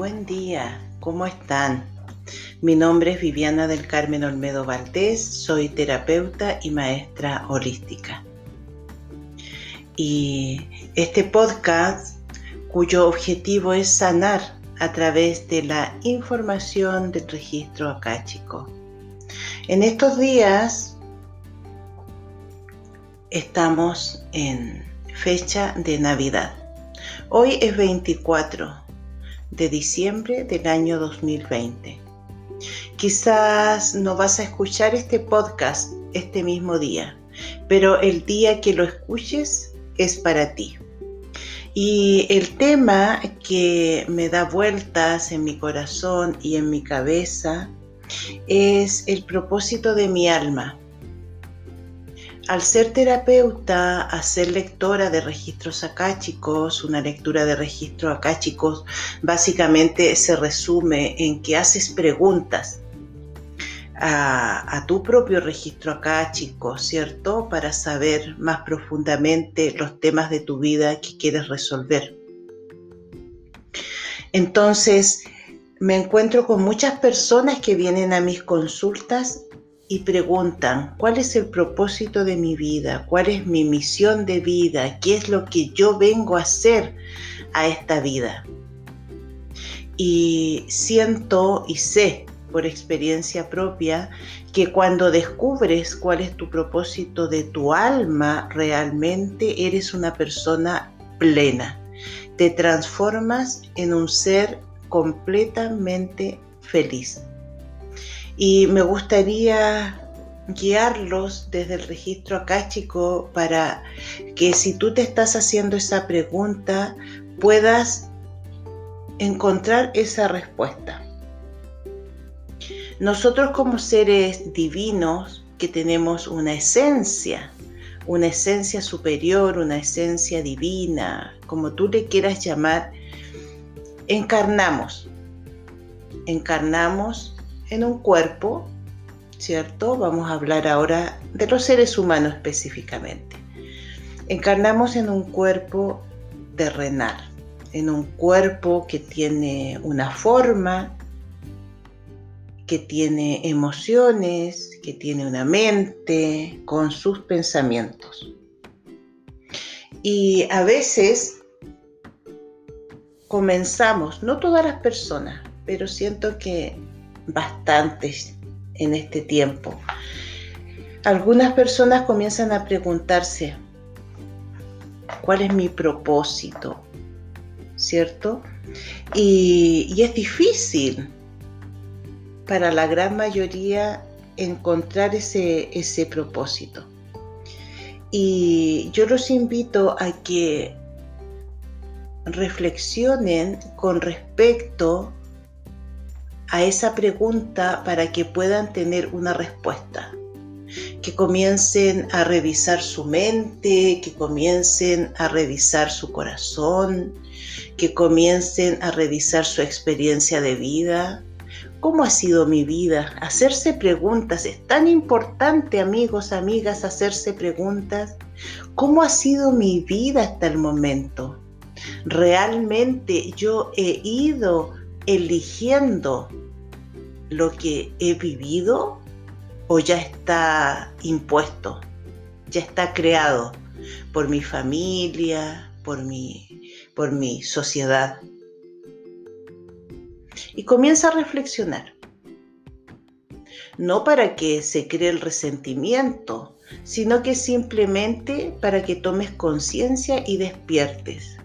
Buen día, ¿cómo están? Mi nombre es Viviana del Carmen Olmedo Valdés, soy terapeuta y maestra holística. Y este podcast, cuyo objetivo es sanar a través de la información del registro acáchico. En estos días estamos en fecha de Navidad. Hoy es 24 de diciembre del año 2020. Quizás no vas a escuchar este podcast este mismo día, pero el día que lo escuches es para ti. Y el tema que me da vueltas en mi corazón y en mi cabeza es el propósito de mi alma al ser terapeuta, a ser lectora de registros acáchicos, una lectura de registros acáchicos básicamente se resume en que haces preguntas a, tu propio registro acáchico, ¿cierto? Para saber más profundamente los temas de tu vida que quieres resolver. Entonces, me encuentro con muchas personas que vienen a mis consultas y preguntan, ¿cuál es el propósito de mi vida? ¿Cuál es mi misión de vida? ¿Qué es lo que yo vengo a hacer a esta vida? Y siento y sé por experiencia propia que cuando descubres cuál es tu propósito de tu alma, realmente eres una persona plena. Te transformas en un ser completamente feliz y me gustaría guiarlos desde el registro acáchico para que si tú te estás haciendo esa pregunta puedas encontrar esa respuesta. Nosotros como seres divinos que tenemos una esencia, una esencia superior, una esencia divina, como tú le quieras llamar, encarnamos. Encarnamos en un cuerpo, ¿cierto? Vamos a hablar ahora de los seres humanos específicamente. Encarnamos en un cuerpo terrenal, en un cuerpo que tiene una forma, que tiene emociones, que tiene una mente con sus pensamientos. Y a veces comenzamos, no todas las personas, pero siento que bastantes en este tiempo. Algunas personas comienzan a preguntarse, ¿cuál es mi propósito? ¿Cierto? Y, es difícil para la gran mayoría encontrar ese, ese propósito. Y yo los invito a que reflexionen con respecto a esa pregunta para que puedan tener una respuesta. Que comiencen a revisar su mente, que comiencen a revisar su corazón, que comiencen a revisar su experiencia de vida. ¿Cómo ha sido mi vida? Hacerse preguntas. Es tan importante, amigos, amigas, hacerse preguntas. ¿Cómo ha sido mi vida hasta el momento? ¿Realmente yo he ido eligiendo lo que he vivido o ya está impuesto, ya está creado por mi familia, por mi, por mi sociedad. Y comienza a reflexionar. No para que se cree el resentimiento, sino que simplemente para que tomes conciencia y despiertes.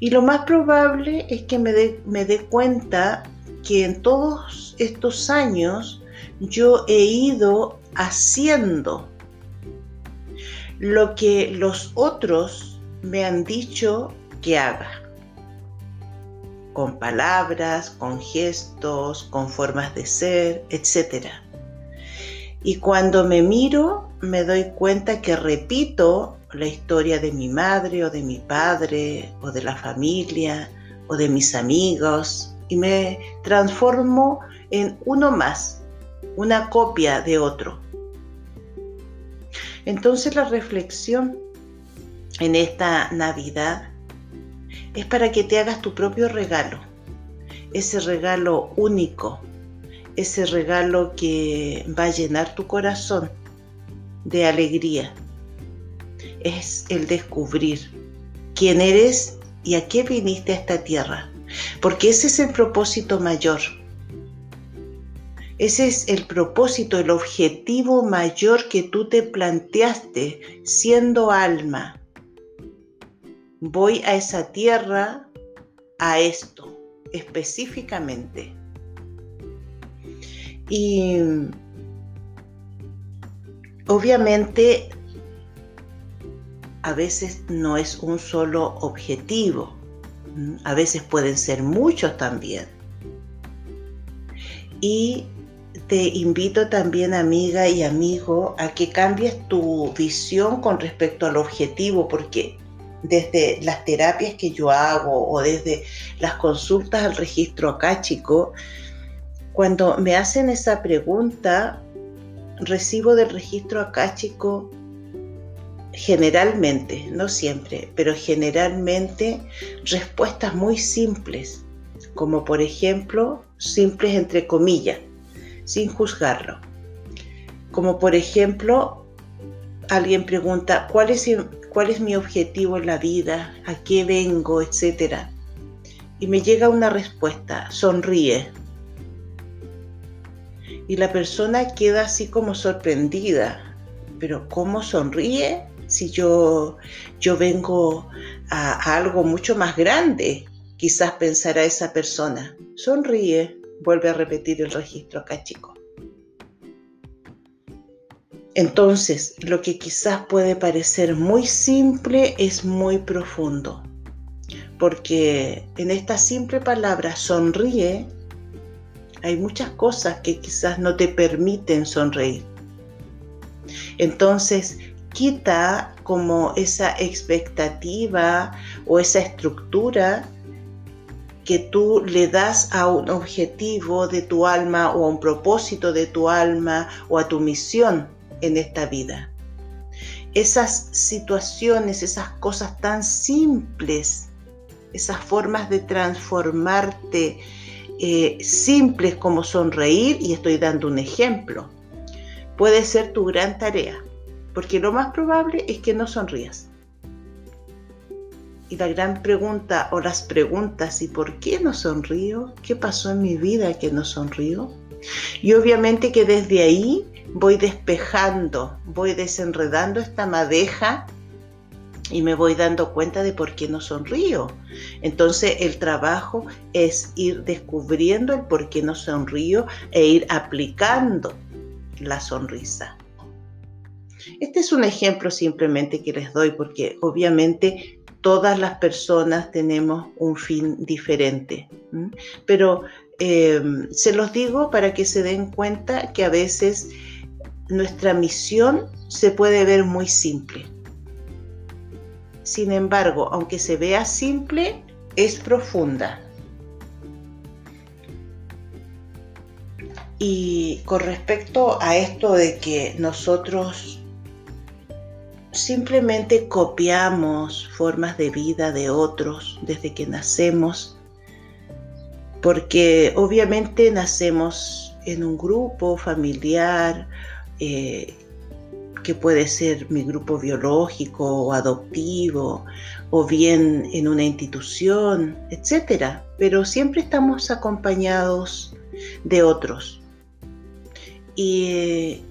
Y lo más probable es que me dé me cuenta que en todos estos años yo he ido haciendo lo que los otros me han dicho que haga. Con palabras, con gestos, con formas de ser, etc. Y cuando me miro, me doy cuenta que repito la historia de mi madre o de mi padre o de la familia o de mis amigos y me transformo en uno más, una copia de otro. Entonces la reflexión en esta Navidad es para que te hagas tu propio regalo ese regalo único, ese regalo que va a llenar tu corazón de alegría. Es el descubrir quién eres y a qué viniste a esta tierra. Porque ese es el propósito mayor. Ese es el propósito, el objetivo mayor que tú te planteaste siendo alma. Voy a esa tierra a esto específicamente. Y obviamente a veces no es un solo objetivo, a veces pueden ser muchos también. Y te invito también, amiga y amigo, a que cambies tu visión con respecto al objetivo, porque desde las terapias que yo hago o desde las consultas al registro acá, chico, cuando me hacen esa pregunta, recibo del registro acá, chico, generalmente, no siempre, pero generalmente respuestas muy simples, como por ejemplo, simples entre comillas, sin juzgarlo. Como por ejemplo, alguien pregunta, ¿cuál es, cuál es mi objetivo en la vida? ¿A qué vengo? Etcétera. Y me llega una respuesta, sonríe. Y la persona queda así como sorprendida. Pero ¿cómo sonríe? Si yo, yo vengo a, algo mucho más grande, quizás pensará esa persona. Sonríe, vuelve a repetir el registro acá, chico. Entonces, lo que quizás puede parecer muy simple es muy profundo, porque en esta simple palabra sonríe hay muchas cosas que quizás no te permiten sonreír. Entonces, quita como esa expectativa o esa estructura que tú le das a un objetivo de tu alma o a un propósito de tu alma o a tu misión en esta vida. Esas situaciones, esas cosas tan simples, esas formas de transformarte eh, simples como sonreír, y estoy dando un ejemplo, puede ser tu gran tarea porque lo más probable es que no sonrías. Y la gran pregunta o las preguntas, ¿y por qué no sonrío? ¿Qué pasó en mi vida que no sonrío? Y obviamente que desde ahí voy despejando, voy desenredando esta madeja y me voy dando cuenta de por qué no sonrío. Entonces el trabajo es ir descubriendo el por qué no sonrío e ir aplicando la sonrisa. Este es un ejemplo simplemente que les doy porque obviamente todas las personas tenemos un fin diferente, pero em, se los digo para que se den cuenta que a veces nuestra misión se puede ver muy simple. Sin embargo, aunque se vea simple, es profunda. Y con respecto a esto de que nosotros simplemente copiamos formas de vida de otros desde que nacemos, porque obviamente nacemos en un grupo familiar, eh, que puede ser mi grupo biológico o adoptivo, o bien en una institución, etc. Pero siempre estamos acompañados de otros. Y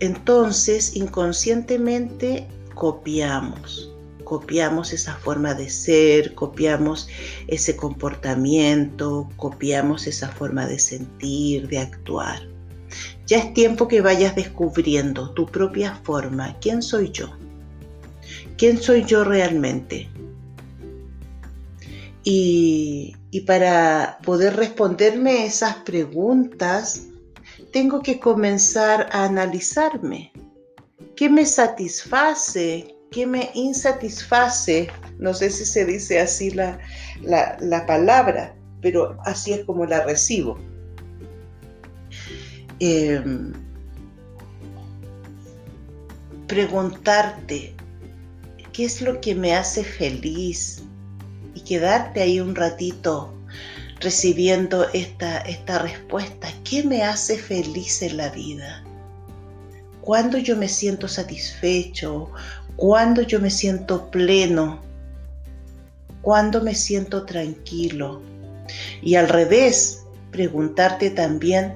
entonces inconscientemente copiamos, copiamos esa forma de ser, copiamos ese comportamiento, copiamos esa forma de sentir, de actuar. Ya es tiempo que vayas descubriendo tu propia forma. ¿Quién soy yo? ¿Quién soy yo realmente? Y, y para poder responderme esas preguntas, tengo que comenzar a analizarme. ¿Qué me satisface? ¿Qué me insatisface? No sé si se dice así la, palabra, pero así es como la recibo. Em, preguntarte qué es lo que me hace feliz y quedarte ahí un ratito recibiendo esta, esta respuesta. ¿Qué me hace feliz en la vida? ¿Cuándo yo me siento satisfecho? ¿Cuándo yo me siento pleno? ¿Cuándo me siento tranquilo? Y al revés, preguntarte también,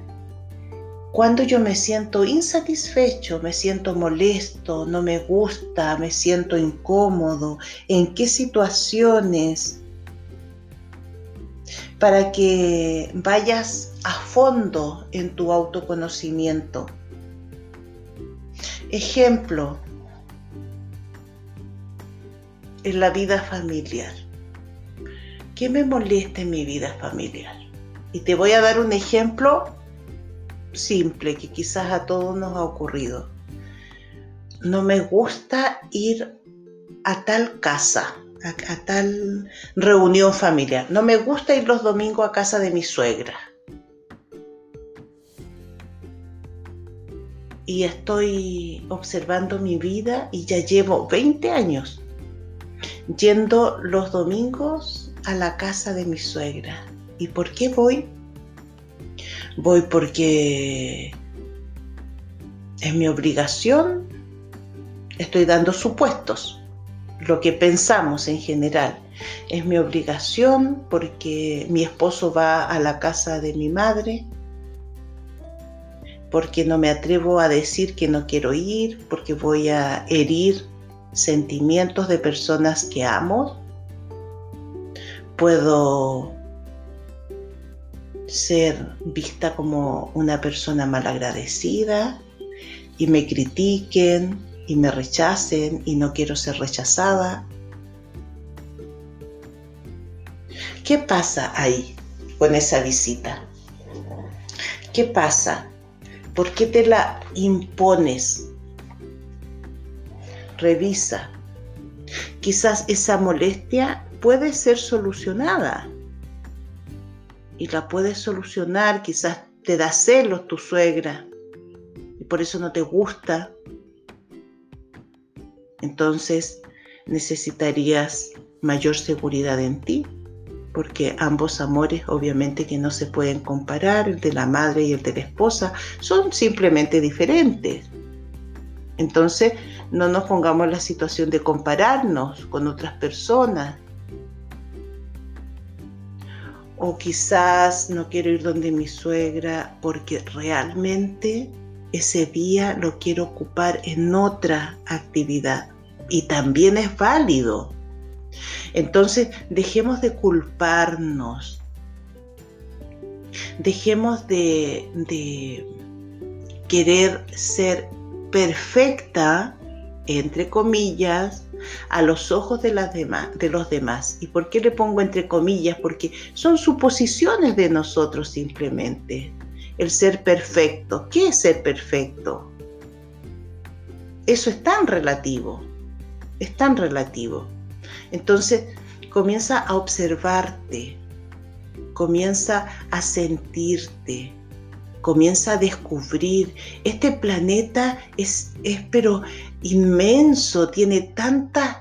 ¿cuándo yo me siento insatisfecho, me siento molesto, no me gusta, me siento incómodo? ¿En qué situaciones? Para que vayas a fondo en tu autoconocimiento. Ejemplo, en la vida familiar. ¿Qué me molesta en mi vida familiar? Y te voy a dar un ejemplo simple que quizás a todos nos ha ocurrido. No me gusta ir a tal casa, a, tal reunión familiar. No me gusta ir los domingos a casa de mi suegra. Y estoy observando mi vida y ya llevo 20 años yendo los domingos a la casa de mi suegra. ¿Y por qué voy? Voy porque es mi obligación, estoy dando supuestos, lo que pensamos en general. Es mi obligación porque mi esposo va a la casa de mi madre, porque no me atrevo a decir que no quiero ir, porque voy a herir sentimientos de personas que amo. Puedo ser vista como una persona malagradecida y me critiquen y me rechacen y no quiero ser rechazada. ¿Qué pasa ahí con esa visita? ¿Qué pasa? ¿Por qué te la impones? revisa. Quizás esa molestia puede ser solucionada y la puedes solucionar, quizás te da celos tu suegra y por eso no te gusta. Entonces necesitarías mayor seguridad en ti, porque ambos amores obviamente que no se pueden comparar, el de la madre y el de la esposa, son simplemente diferentes. Entonces no nos pongamos en la situación de compararnos con otras personas. O quizás no quiero ir donde mi suegra porque realmente ese día lo quiero ocupar en otra actividad. Y también es válido. Entonces, dejemos de culparnos. Dejemos de, querer ser perfecta entre comillas, a los ojos de, de los demás. ¿Y por qué le pongo entre comillas? Porque son suposiciones de nosotros simplemente. El ser perfecto. ¿Qué es ser perfecto? Eso es tan relativo. Es tan relativo. Entonces, comienza a observarte. Comienza a sentirte comienza a descubrir. Este planeta es, es pero inmenso, tiene tantas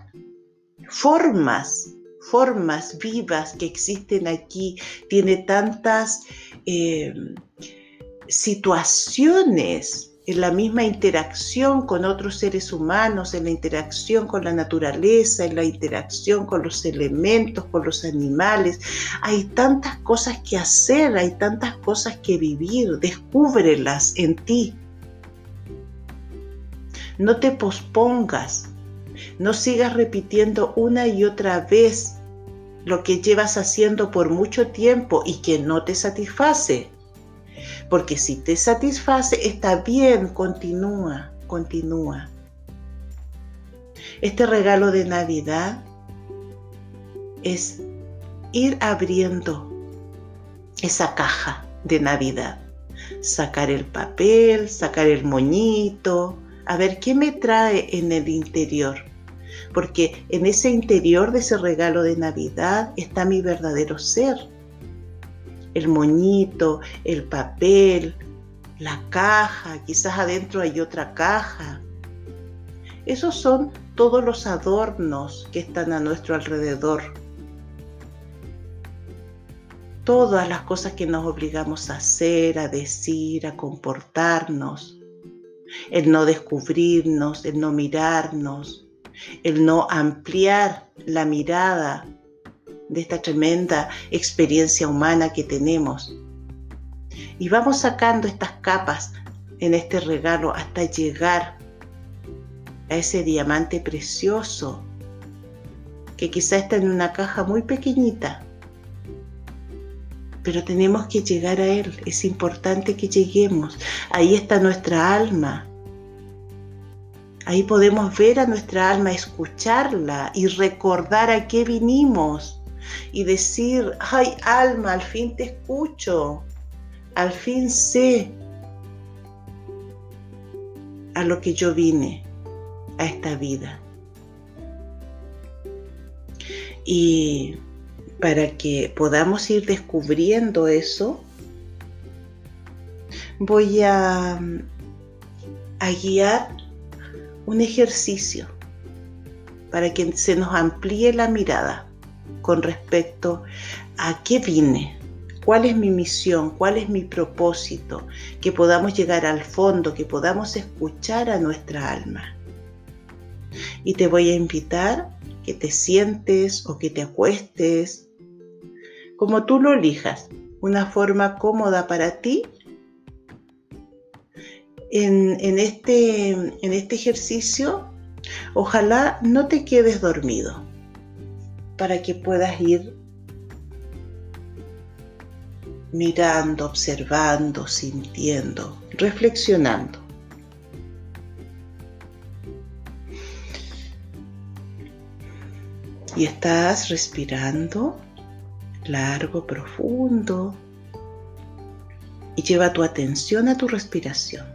formas, formas vivas que existen aquí, tiene tantas eh, situaciones en la misma interacción con otros seres humanos, en la interacción con la naturaleza, en la interacción con los elementos, con los animales. Hay tantas cosas que hacer, hay tantas cosas que vivir, descúbrelas en ti. No te pospongas, no sigas repitiendo una y otra vez lo que llevas haciendo por mucho tiempo y que no te satisface. Porque si te satisface, está bien, continúa, continúa. Este regalo de Navidad es ir abriendo esa caja de Navidad. Sacar el papel, sacar el moñito, a ver qué me trae en el interior. Porque en ese interior de ese regalo de Navidad está mi verdadero ser el moñito, el papel, la caja, quizás adentro hay otra caja. Esos son todos los adornos que están a nuestro alrededor. todas las cosas que nos obligamos a hacer, a decir, a comportarnos, el no descubrirnos, el no mirarnos, el no ampliar la mirada de esta tremenda experiencia humana que tenemos. Y vamos sacando estas capas en este regalo hasta llegar a ese diamante precioso que quizá está en una caja muy pequeñita, pero tenemos que llegar a Él. Es importante que lleguemos. Ahí está nuestra alma. Ahí podemos ver a nuestra alma, escucharla y recordar a qué vinimos y decir, ay alma, al fin te escucho, al fin sé a lo que yo vine, a esta vida. Y para que podamos ir descubriendo eso, voy a, a guiar un ejercicio para que se nos amplíe la mirada con respecto a qué vine, cuál es mi misión, cuál es mi propósito, que podamos llegar al fondo, que podamos escuchar a nuestra alma. Y te voy a invitar que te sientes o que te acuestes como tú lo elijas, una forma cómoda para ti. En, este, este ejercicio, ojalá no te quedes dormido para que puedas ir mirando, observando, sintiendo, reflexionando. Y estás respirando largo, profundo. Y lleva tu atención a tu respiración.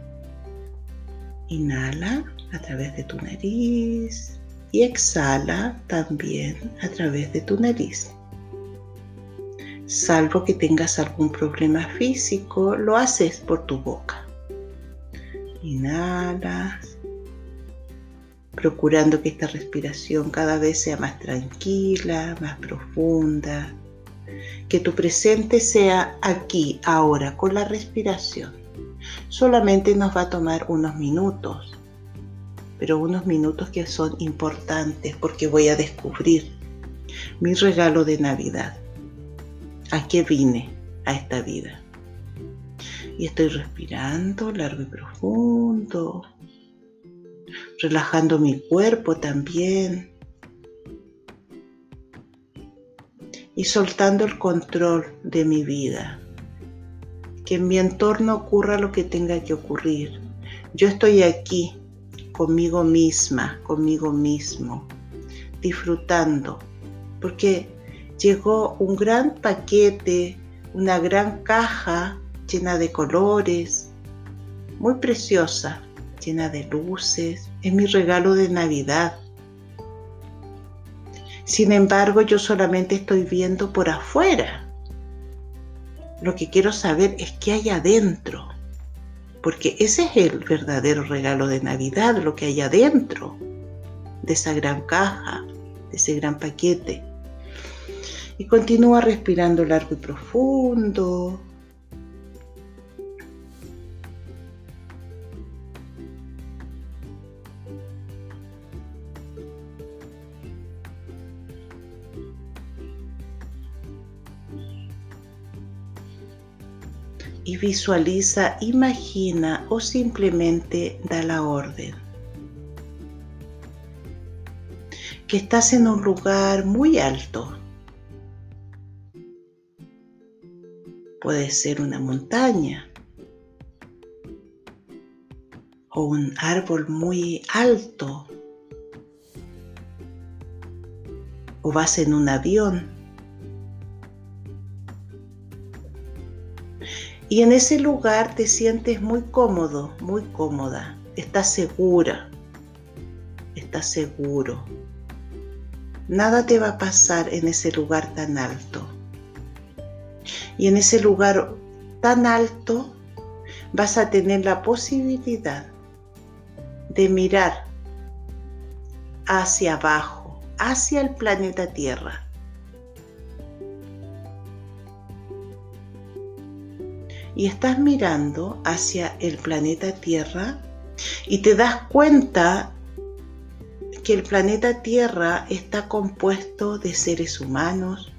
Inhala a través de tu nariz y exhala también a través de tu nariz. Salvo que tengas algún problema físico, lo haces por tu boca. Inhalas, procurando que esta respiración cada vez sea más tranquila, más profunda, que tu presente sea aquí, ahora, con la respiración. Solamente nos va a tomar unos minutos, pero unos minutos que son importantes porque voy a descubrir mi regalo de Navidad. ¿A qué vine a esta vida? Y estoy respirando largo y profundo, relajando mi cuerpo también y soltando el control de mi vida. Que en mi entorno ocurra lo que tenga que ocurrir. Yo estoy aquí conmigo misma, conmigo mismo, disfrutando, porque llegó un gran paquete, una gran caja llena de colores, muy preciosa, llena de luces. Es mi regalo de Navidad. Sin embargo, yo solamente estoy viendo por afuera. Lo que quiero saber es qué hay adentro, porque ese es el verdadero regalo de Navidad, lo que hay adentro de esa gran caja, de ese gran paquete. Y continúa respirando largo y profundo, y visualiza, imagina o simplemente da la orden. Que estás en un lugar muy alto. Puede ser una montaña o un árbol muy alto o vas en un avión Y en ese lugar te sientes muy cómodo, muy cómoda, estás segura, estás seguro. Nada te va a pasar en ese lugar tan alto. Y en ese lugar tan alto vas a tener la posibilidad de mirar hacia abajo, hacia el planeta Tierra. Y estás mirando hacia el planeta Tierra y te das cuenta que el planeta Tierra está compuesto de seres humanos.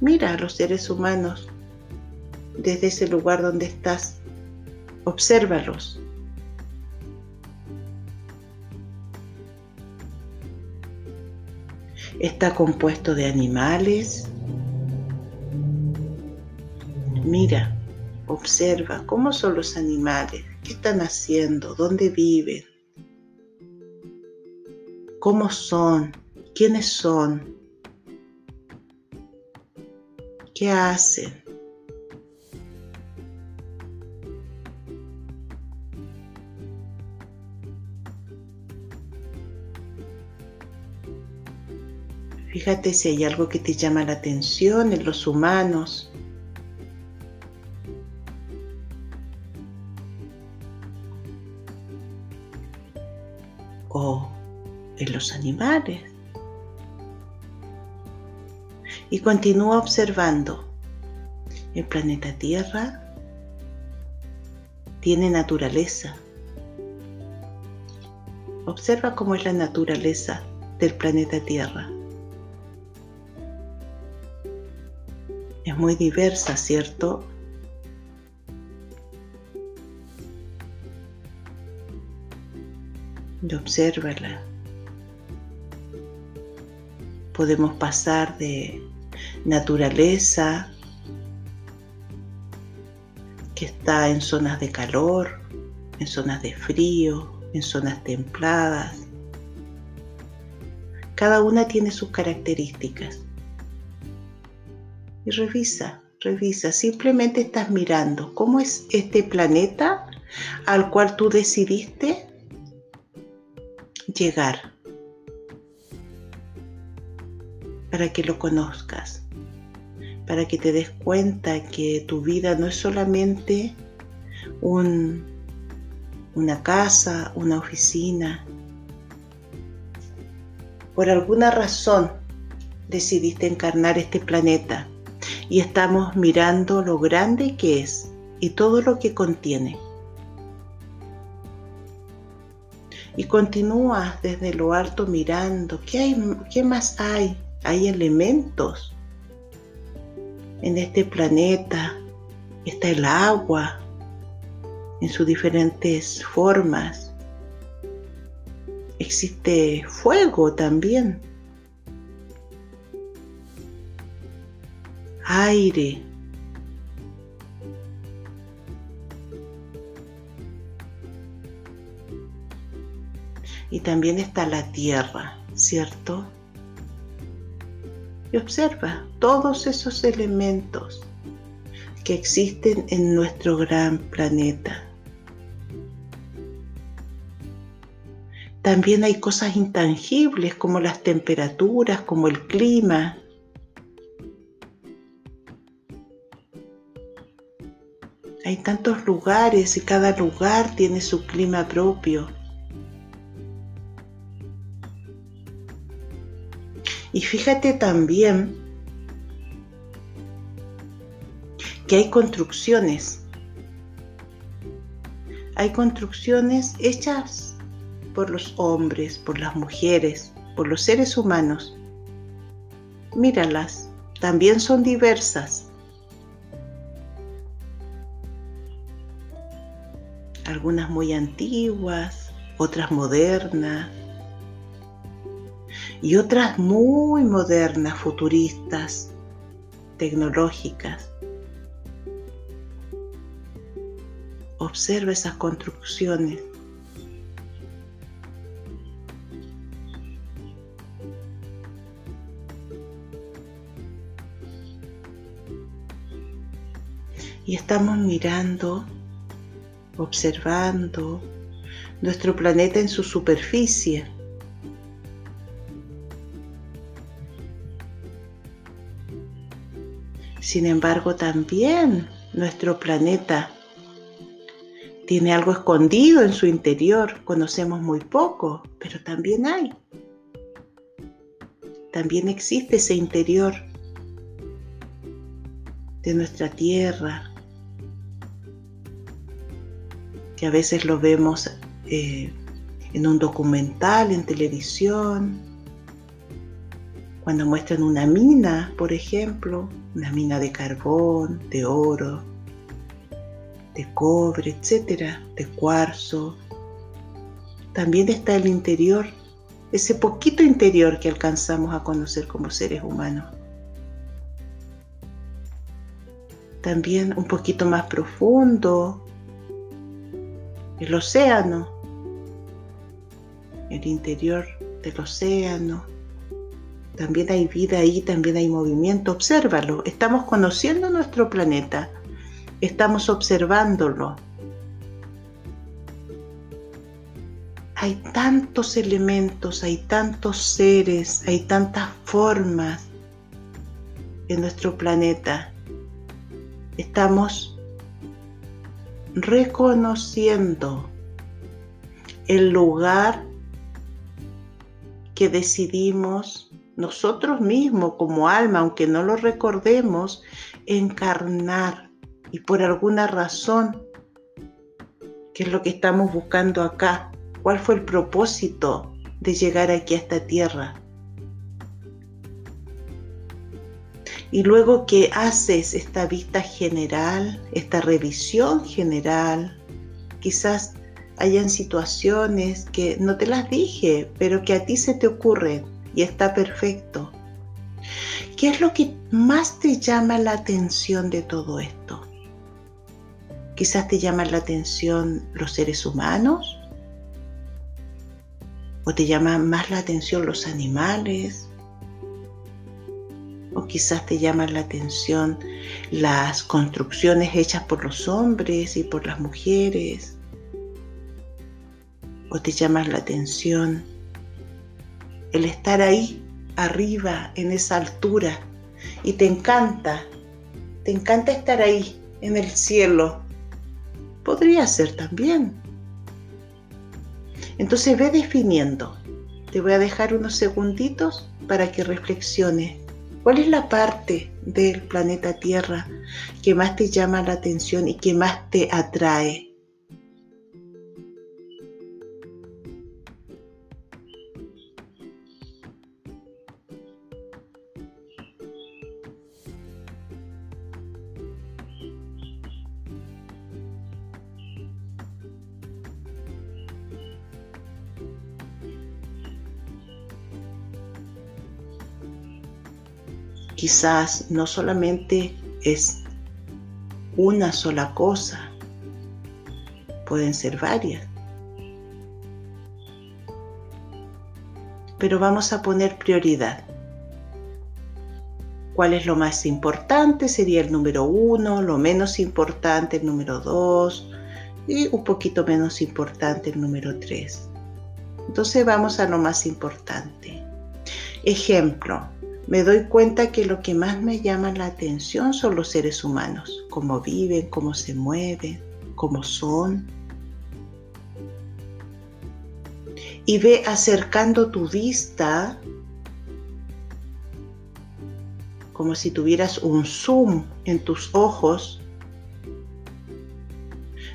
Mira a los seres humanos desde ese lugar donde estás. Obsérvalos. Está compuesto de animales. Mira, observa cómo son los animales, qué están haciendo, dónde viven, cómo son, quiénes son, qué hacen. Fíjate si hay algo que te llama la atención en los humanos. Los animales. Y continúa observando. El planeta Tierra tiene naturaleza. Observa cómo es la naturaleza del planeta Tierra. Es muy diversa, ¿cierto? Y obsérvala. Podemos pasar de naturaleza que está en zonas de calor, en zonas de frío, en zonas templadas. Cada una tiene sus características. Y revisa, revisa, simplemente estás mirando cómo es este planeta al cual tú decidiste llegar para que lo conozcas, para que te des cuenta que tu vida no es solamente un, una casa, una oficina. Por alguna razón decidiste encarnar este planeta y estamos mirando lo grande que es y todo lo que contiene. Y continúas desde lo alto mirando, ¿qué, hay, qué más hay? Hay elementos. En este planeta está el agua en sus diferentes formas. Existe fuego también. aire. Y también está la tierra, ¿cierto? Y observa todos esos elementos que existen en nuestro gran planeta. También hay cosas intangibles como las temperaturas, como el clima, Hay tantos lugares y cada lugar tiene su clima propio. Y fíjate también que hay construcciones. Hay construcciones hechas por los hombres, por las mujeres, por los seres humanos. Míralas, también son diversas. algunas muy antiguas, otras modernas y otras muy modernas, futuristas, tecnológicas. Observa esas construcciones. Y estamos mirando observando nuestro planeta en su superficie. Sin embargo, también nuestro planeta tiene algo escondido en su interior. Conocemos muy poco, pero también hay. También existe ese interior de nuestra tierra, que a veces lo vemos eh, en un documental, en televisión, cuando muestran una mina, por ejemplo, una mina de carbón, de oro, de cobre, etcétera, de cuarzo. También está el interior, ese poquito interior que alcanzamos a conocer como seres humanos. También un poquito más profundo, el océano, el interior del océano. También hay vida ahí, también hay movimiento. Obsérvalo. Estamos conociendo nuestro planeta. Estamos observándolo. Hay tantos elementos, hay tantos seres, hay tantas formas en nuestro planeta. Estamos reconociendo el lugar que decidimos nosotros mismos como alma, aunque no lo recordemos, encarnar y por alguna razón, ¿qué es lo que estamos buscando acá? ¿Cuál fue el propósito de llegar aquí a esta tierra? Y luego que haces esta vista general, esta revisión general, quizás hayan situaciones que no te las dije, pero que a ti se te ocurren y está perfecto. ¿Qué es lo que más te llama la atención de todo esto? Quizás te llaman la atención los seres humanos, o te llama más la atención los animales, o quizás te llaman la atención las construcciones hechas por los hombres y por las mujeres, o te llama la atención el estar ahí arriba en esa altura y te encanta, te encanta estar ahí en el cielo. Podría ser también. Entonces ve definiendo. Te voy a dejar unos segunditos para que reflexiones. ¿Cuál es la parte del planeta Tierra que más te llama la atención y que más te atrae? Quizás no solamente es una sola cosa, pueden ser varias. Pero vamos a poner prioridad. ¿Cuál es lo más importante? Sería el número uno, lo menos importante el número dos y un poquito menos importante el número tres. Entonces vamos a lo más importante. Ejemplo, me doy cuenta que lo que más me llama la atención son los seres humanos, cómo viven, cómo se mueven, cómo son. Y ve acercando tu vista como si tuvieras un zoom en tus ojos.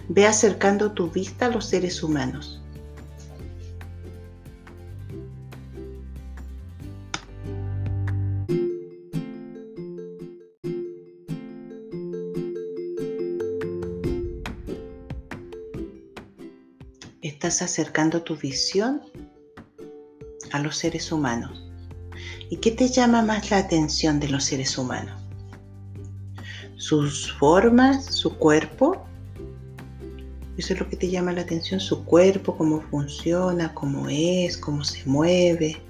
Ve acercando tu vista a los seres humanos. Estás acercando tu visión a los seres humanos. ¿Y qué te llama más la atención de los seres humanos? ¿Sus formas, su cuerpo? Eso es lo que te llama la atención, su cuerpo, cómo funciona, cómo es, cómo se mueve.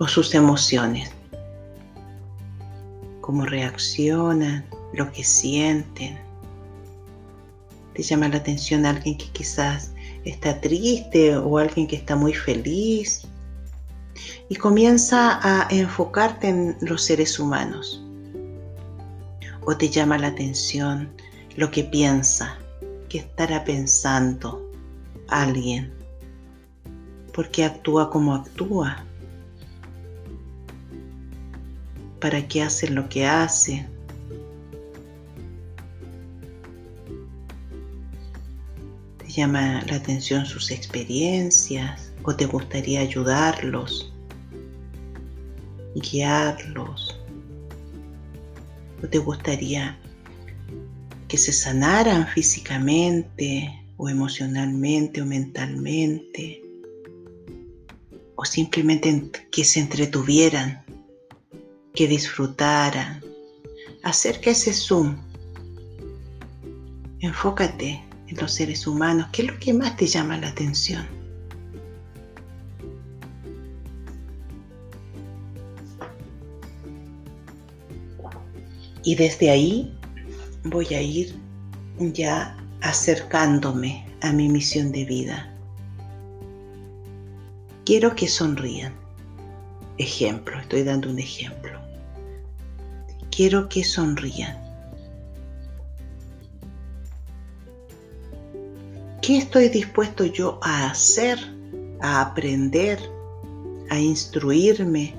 O sus emociones, cómo reaccionan, lo que sienten te llama la atención alguien que quizás está triste o alguien que está muy feliz. Y comienza a enfocarte en los seres humanos. O te llama la atención lo que piensa, que estará pensando alguien. Porque actúa como actúa. para qué hacen lo que hacen. Llama la atención sus experiencias o te gustaría ayudarlos, guiarlos? ¿O te gustaría que se sanaran físicamente o emocionalmente o mentalmente? ¿O simplemente que se entretuvieran que disfrutaran. Acerca ese zoom. Enfócate en los seres humanos. ¿Qué es lo que más te llama la atención? Y desde ahí voy a ir ya acercándome a mi misión de vida. Quiero que sonrían. Ejemplo, estoy dando un ejemplo quiero que sonrían. ¿Qué estoy dispuesto yo a hacer, a aprender, a instruirme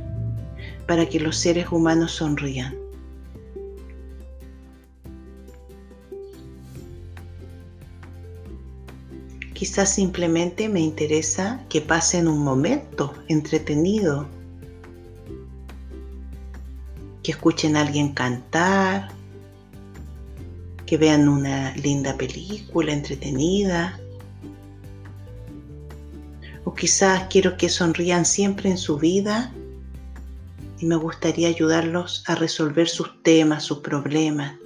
para que los seres humanos sonrían? Quizás simplemente me interesa que pasen un momento entretenido que escuchen a alguien cantar, que vean una linda película entretenida. O quizás quiero que sonrían siempre en su vida y me gustaría ayudarlos a resolver sus temas, sus problemas.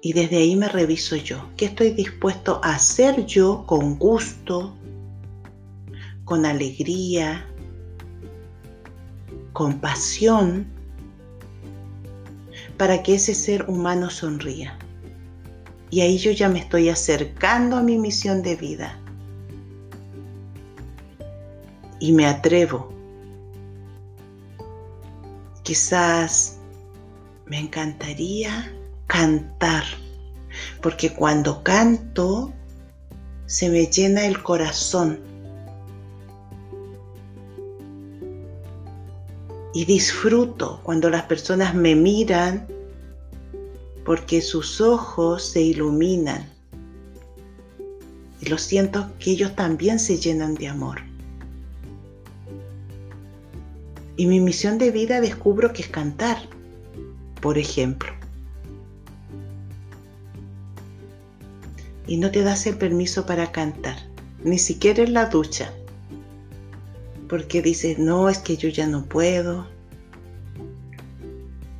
Y desde ahí me reviso yo. ¿Qué estoy dispuesto a hacer yo con gusto, con alegría, con pasión, para que ese ser humano sonría. Y ahí yo ya me estoy acercando a mi misión de vida. Y me atrevo. Quizás me encantaría cantar, porque cuando canto se me llena el corazón y disfruto cuando las personas me miran porque sus ojos se iluminan y lo siento que ellos también se llenan de amor. Y mi misión de vida descubro que es cantar, por ejemplo. Y no te das el permiso para cantar, ni siquiera en la ducha porque dices, no, es que yo ya no puedo,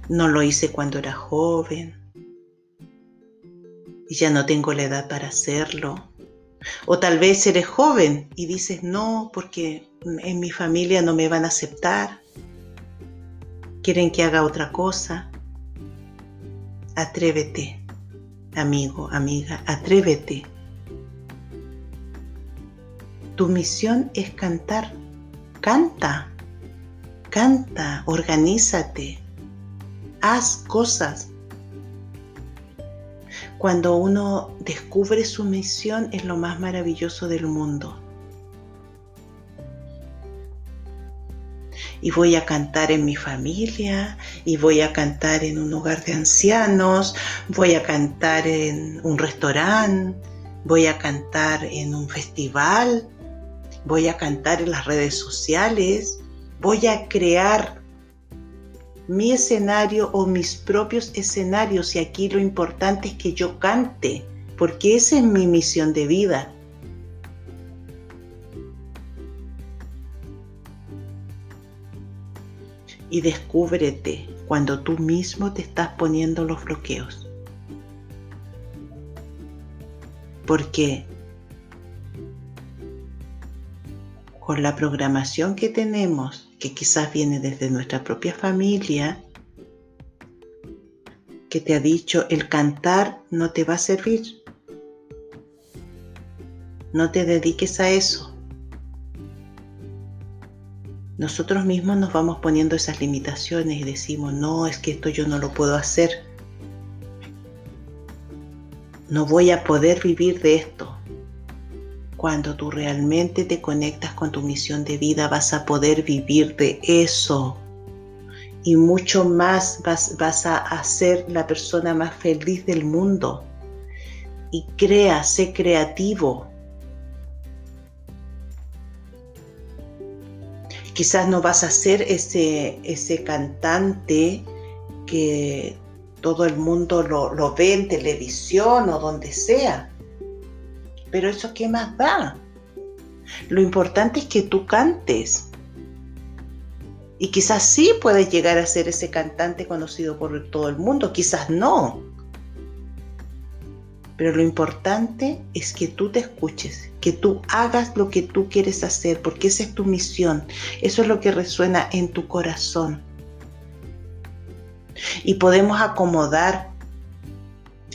no lo hice cuando era joven y ya no tengo la edad para hacerlo. O tal vez eres joven y dices, no, porque en mi familia no me van a aceptar, quieren que haga otra cosa. Atrévete, amigo, amiga, atrévete. Tu misión es cantar Canta, canta, organízate, haz cosas. Cuando uno descubre su misión es lo más maravilloso del mundo. y voy a cantar en mi familia, y voy a cantar en un hogar de ancianos, voy a cantar en un restaurante, voy a cantar en un festival, voy a cantar en las redes sociales, voy a crear mi escenario o mis propios escenarios y aquí lo importante es que yo cante, porque esa es mi misión de vida. Y descúbrete cuando tú mismo te estás poniendo los bloqueos. Porque con la programación que tenemos, que quizás viene desde nuestra propia familia, que te ha dicho el cantar no te va a servir. No te dediques a eso. Nosotros mismos nos vamos poniendo esas limitaciones y decimos, no, es que esto yo no lo puedo hacer. No voy a poder vivir de esto. Cuando tú realmente te conectas con tu misión de vida vas a poder vivir de eso. Y mucho más vas, vas a ser la persona más feliz del mundo. Y crea, sé creativo. Quizás no vas a ser ese, ese cantante que todo el mundo lo, lo ve en televisión o donde sea pero eso qué más da. Lo importante es que tú cantes. Y quizás sí puedes llegar a ser ese cantante conocido por todo el mundo, quizás no. Pero lo importante es que tú te escuches, que tú hagas lo que tú quieres hacer, porque esa es tu misión. Eso es lo que resuena en tu corazón. Y podemos acomodar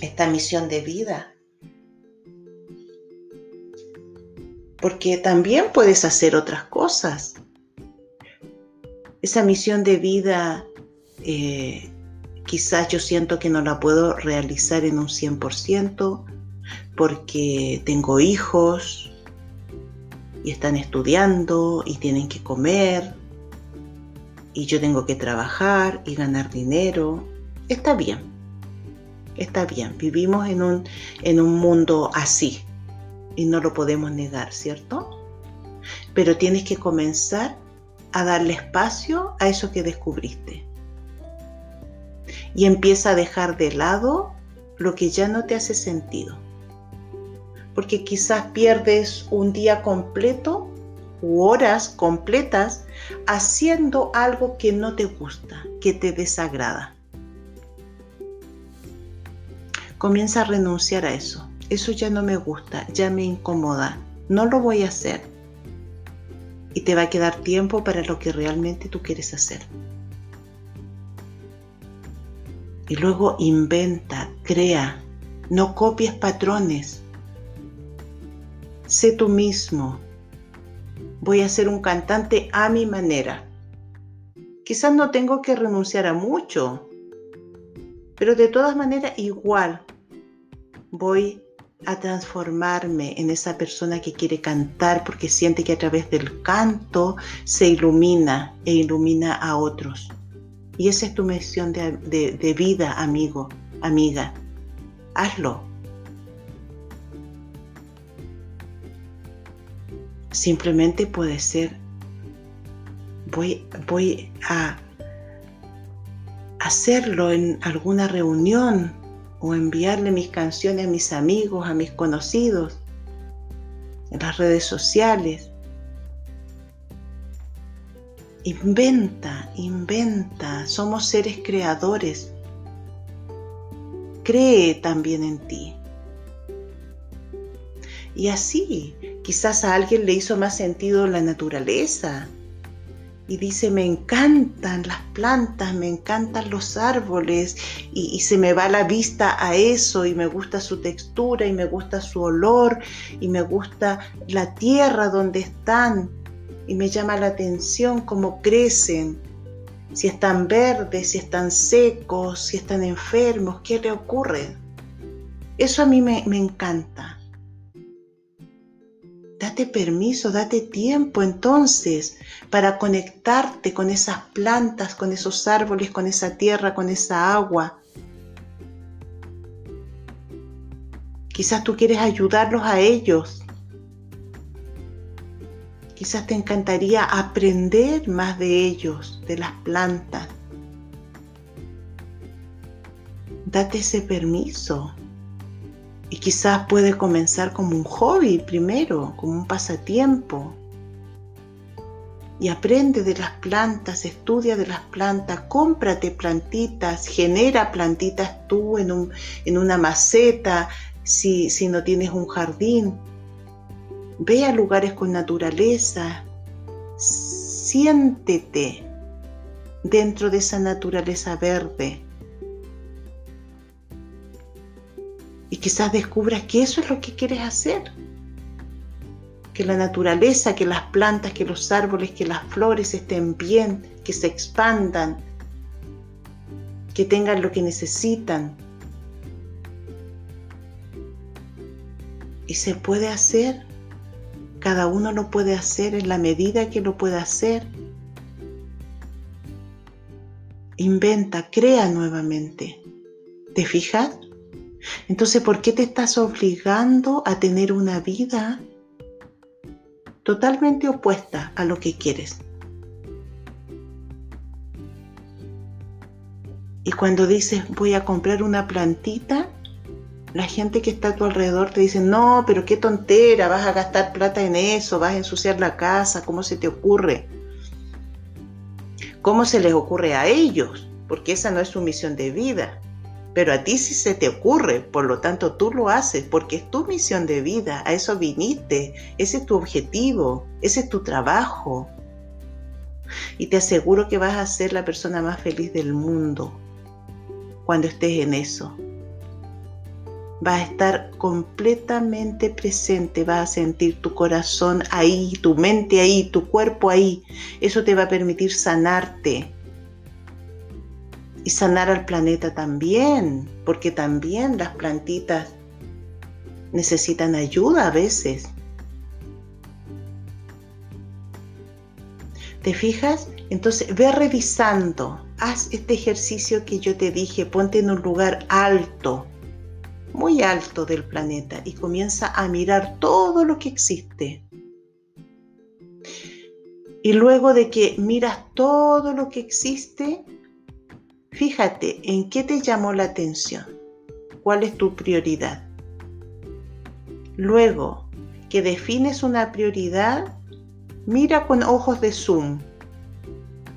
esta misión de vida porque también puedes hacer otras cosas. Esa misión de vida eh, quizás yo siento que no la puedo realizar en un 100% porque tengo hijos y están estudiando y tienen que comer y yo tengo que trabajar y ganar dinero. Está bien, está bien, vivimos en un, en un mundo así, y no lo podemos negar, ¿cierto? Pero tienes que comenzar a darle espacio a eso que descubriste. Y empieza a dejar de lado lo que ya no te hace sentido. Porque quizás pierdes un día completo u horas completas haciendo algo que no te gusta, que te desagrada. Comienza a renunciar a eso eso ya no me gusta, ya me incomoda, no lo voy a hacer. Y te va a quedar tiempo para lo que realmente tú quieres hacer. Y luego inventa, crea, no copies patrones. Sé tú mismo. Voy a ser un cantante a mi manera. Quizás no tengo que renunciar a mucho, pero de todas maneras igual voy a transformarme en esa persona que quiere cantar porque siente que a través del canto se ilumina e ilumina a otros. Y esa es tu misión de, vida, amigo, amiga. Hazlo. Simplemente puede ser, voy, voy a hacerlo en alguna reunión o enviarle mis canciones a mis amigos, a mis conocidos, en las redes sociales. Inventa, inventa, somos seres creadores. Cree también en ti. Y así, quizás a alguien le hizo más sentido la naturaleza, y dice, me encantan las plantas, me encantan los árboles y, se me va la vista a eso y me gusta su textura y me gusta su olor y me gusta la tierra donde están y me llama la atención cómo crecen, si están verdes, si están secos, si están enfermos, qué le ocurre. Eso a mí me, encanta. Date permiso, date tiempo entonces para conectarte con esas plantas, con esos árboles, con esa tierra, con esa agua. Quizás tú quieres ayudarlos a ellos. Quizás te encantaría aprender más de ellos, de las plantas. Date ese permiso. Y quizás puede comenzar como un hobby primero, como un pasatiempo. Y aprende de las plantas, estudia de las plantas, cómprate plantitas, genera plantitas tú en, en una maceta si, si no tienes un jardín. Ve a lugares con naturaleza, siéntete dentro de esa naturaleza verde quizás descubras que eso es lo que quieres hacer. Que la naturaleza, que las plantas, que los árboles, que las flores estén bien, que se expandan, que tengan lo que necesitan. Y se puede hacer Cada uno lo puede hacer en la medida que lo pueda hacer. Inventa, crea nuevamente. ¿Te fijas? Entonces, ¿por qué te estás obligando a tener una vida totalmente opuesta a lo que quieres? Y cuando dices voy a comprar una plantita, la gente que está a tu alrededor te dice, no, pero qué tontera, vas a gastar plata en eso, vas a ensuciar la casa, ¿cómo se te ocurre? ¿Cómo se les ocurre a ellos? Porque esa no es su misión de vida. Pero a ti sí se te ocurre, por lo tanto tú lo haces porque es tu misión de vida, a eso viniste, ese es tu objetivo, ese es tu trabajo. Y te aseguro que vas a ser la persona más feliz del mundo cuando estés en eso. Vas a estar completamente presente, vas a sentir tu corazón ahí, tu mente ahí, tu cuerpo ahí. Eso te va a permitir sanarte. Y sanar al planeta también, porque también las plantitas necesitan ayuda a veces. ¿Te fijas? Entonces ve revisando haz este ejercicio que yo te dije, ponte en un lugar alto, muy alto del planeta y comienza a mirar todo lo que existe. Y luego de que miras todo lo que existe, fíjate en qué te llamó la atención, cuál es tu prioridad. Luego que defines una prioridad, mira con ojos de zoom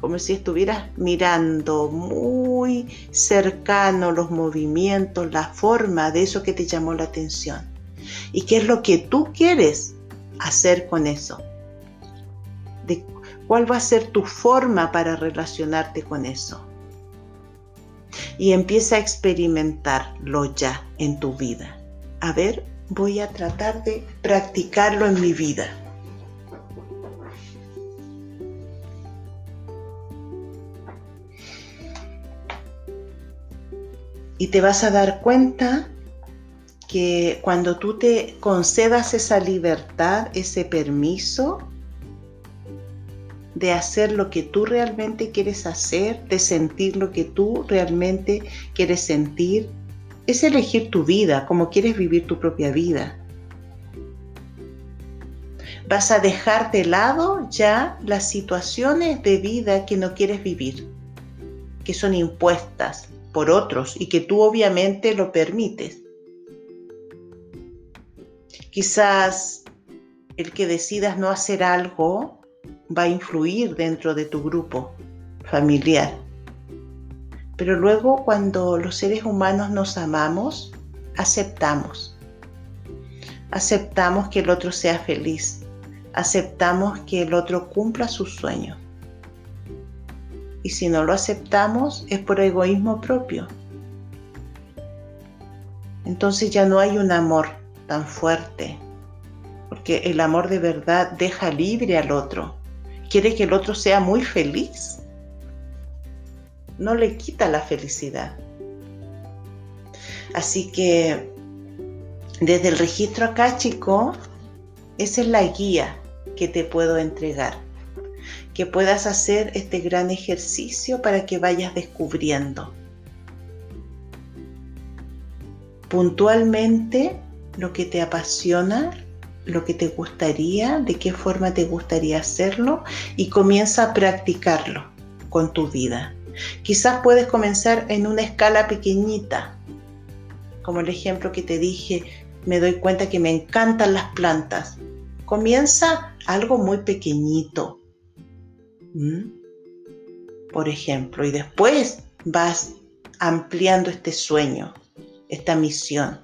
como si estuvieras mirando muy cercano los movimientos, la forma de eso que te llamó la atención. ¿Y qué es lo que tú quieres hacer con eso? De ¿Cuál va a ser tu forma para relacionarte con eso? Y empieza a experimentarlo ya en tu vida. A ver, voy a tratar de practicarlo en mi vida. Y te vas a dar cuenta que cuando tú te concedas esa libertad, ese permiso de hacer lo que tú realmente quieres hacer, de sentir lo que tú realmente quieres sentir, es elegir tu vida, como quieres vivir tu propia vida. Vas a dejar de lado ya las situaciones de vida que no quieres vivir, que son impuestas, por otros y que tú obviamente lo permites. Quizás el que decidas no hacer algo va a influir dentro de tu grupo familiar. Pero luego cuando los seres humanos nos amamos, aceptamos. Aceptamos que el otro sea feliz. Aceptamos que el otro cumpla sus sueños y si no lo aceptamos es por egoísmo propio. Entonces ya no hay un amor tan fuerte, porque el amor de verdad deja libre al otro, quiere que el otro sea muy feliz, no le quita la felicidad. Así que desde el registro acá, chico, esa es la guía que te puedo entregar. Que puedas hacer este gran ejercicio para que vayas descubriendo. Puntualmente lo que te apasiona, lo que te gustaría, de qué forma te gustaría hacerlo y comienza a practicarlo con tu vida. Quizás puedes comenzar en una escala pequeñita, como el ejemplo que te dije, me doy cuenta que me encantan las plantas. Comienza algo muy pequeñito, por ejemplo, y después vas ampliando este sueño, esta misión,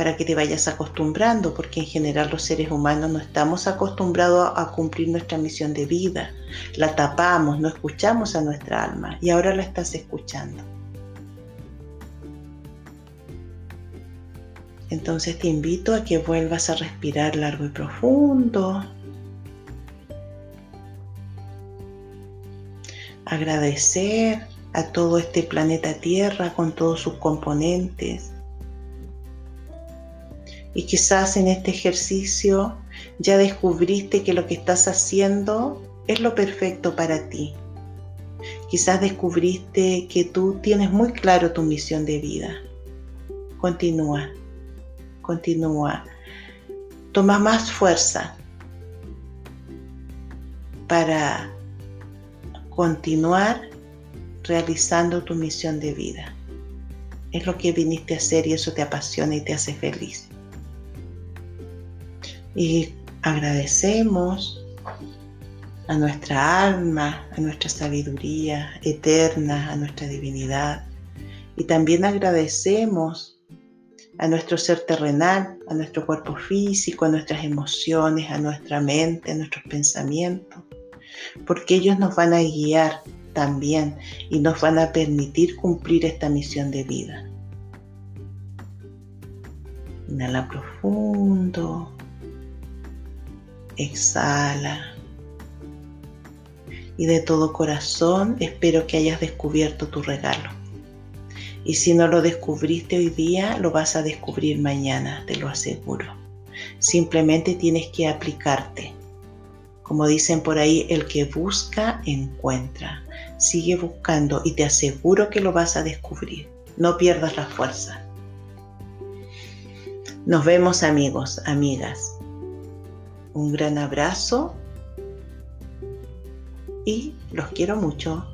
para que te vayas acostumbrando, porque en general los seres humanos no estamos acostumbrados a cumplir nuestra misión de vida. La tapamos, no escuchamos a nuestra alma y ahora la estás escuchando. Entonces te invito a que vuelvas a respirar largo y profundo. agradecer a todo este planeta Tierra con todos sus componentes. Y quizás en este ejercicio ya descubriste que lo que estás haciendo es lo perfecto para ti. Quizás descubriste que tú tienes muy claro tu misión de vida. Continúa, continúa. Toma más fuerza para continuar realizando tu misión de vida. Es lo que viniste a hacer y eso te apasiona y te hace feliz. Y agradecemos a nuestra alma, a nuestra sabiduría eterna, a nuestra divinidad. Y también agradecemos a nuestro ser terrenal, a nuestro cuerpo físico, a nuestras emociones, a nuestra mente, a nuestros pensamientos, porque ellos nos van a guiar también y nos van a permitir cumplir esta misión de vida. Inhala profundo. Exhala. Y de todo corazón espero que hayas descubierto tu regalo. Y si no lo descubriste hoy día, lo vas a descubrir mañana, te lo aseguro. Simplemente tienes que aplicarte. Como dicen por ahí, el que busca, encuentra. Sigue buscando y te aseguro que lo vas a descubrir. No pierdas la fuerza. Nos vemos amigos, amigas. Un gran abrazo y los quiero mucho.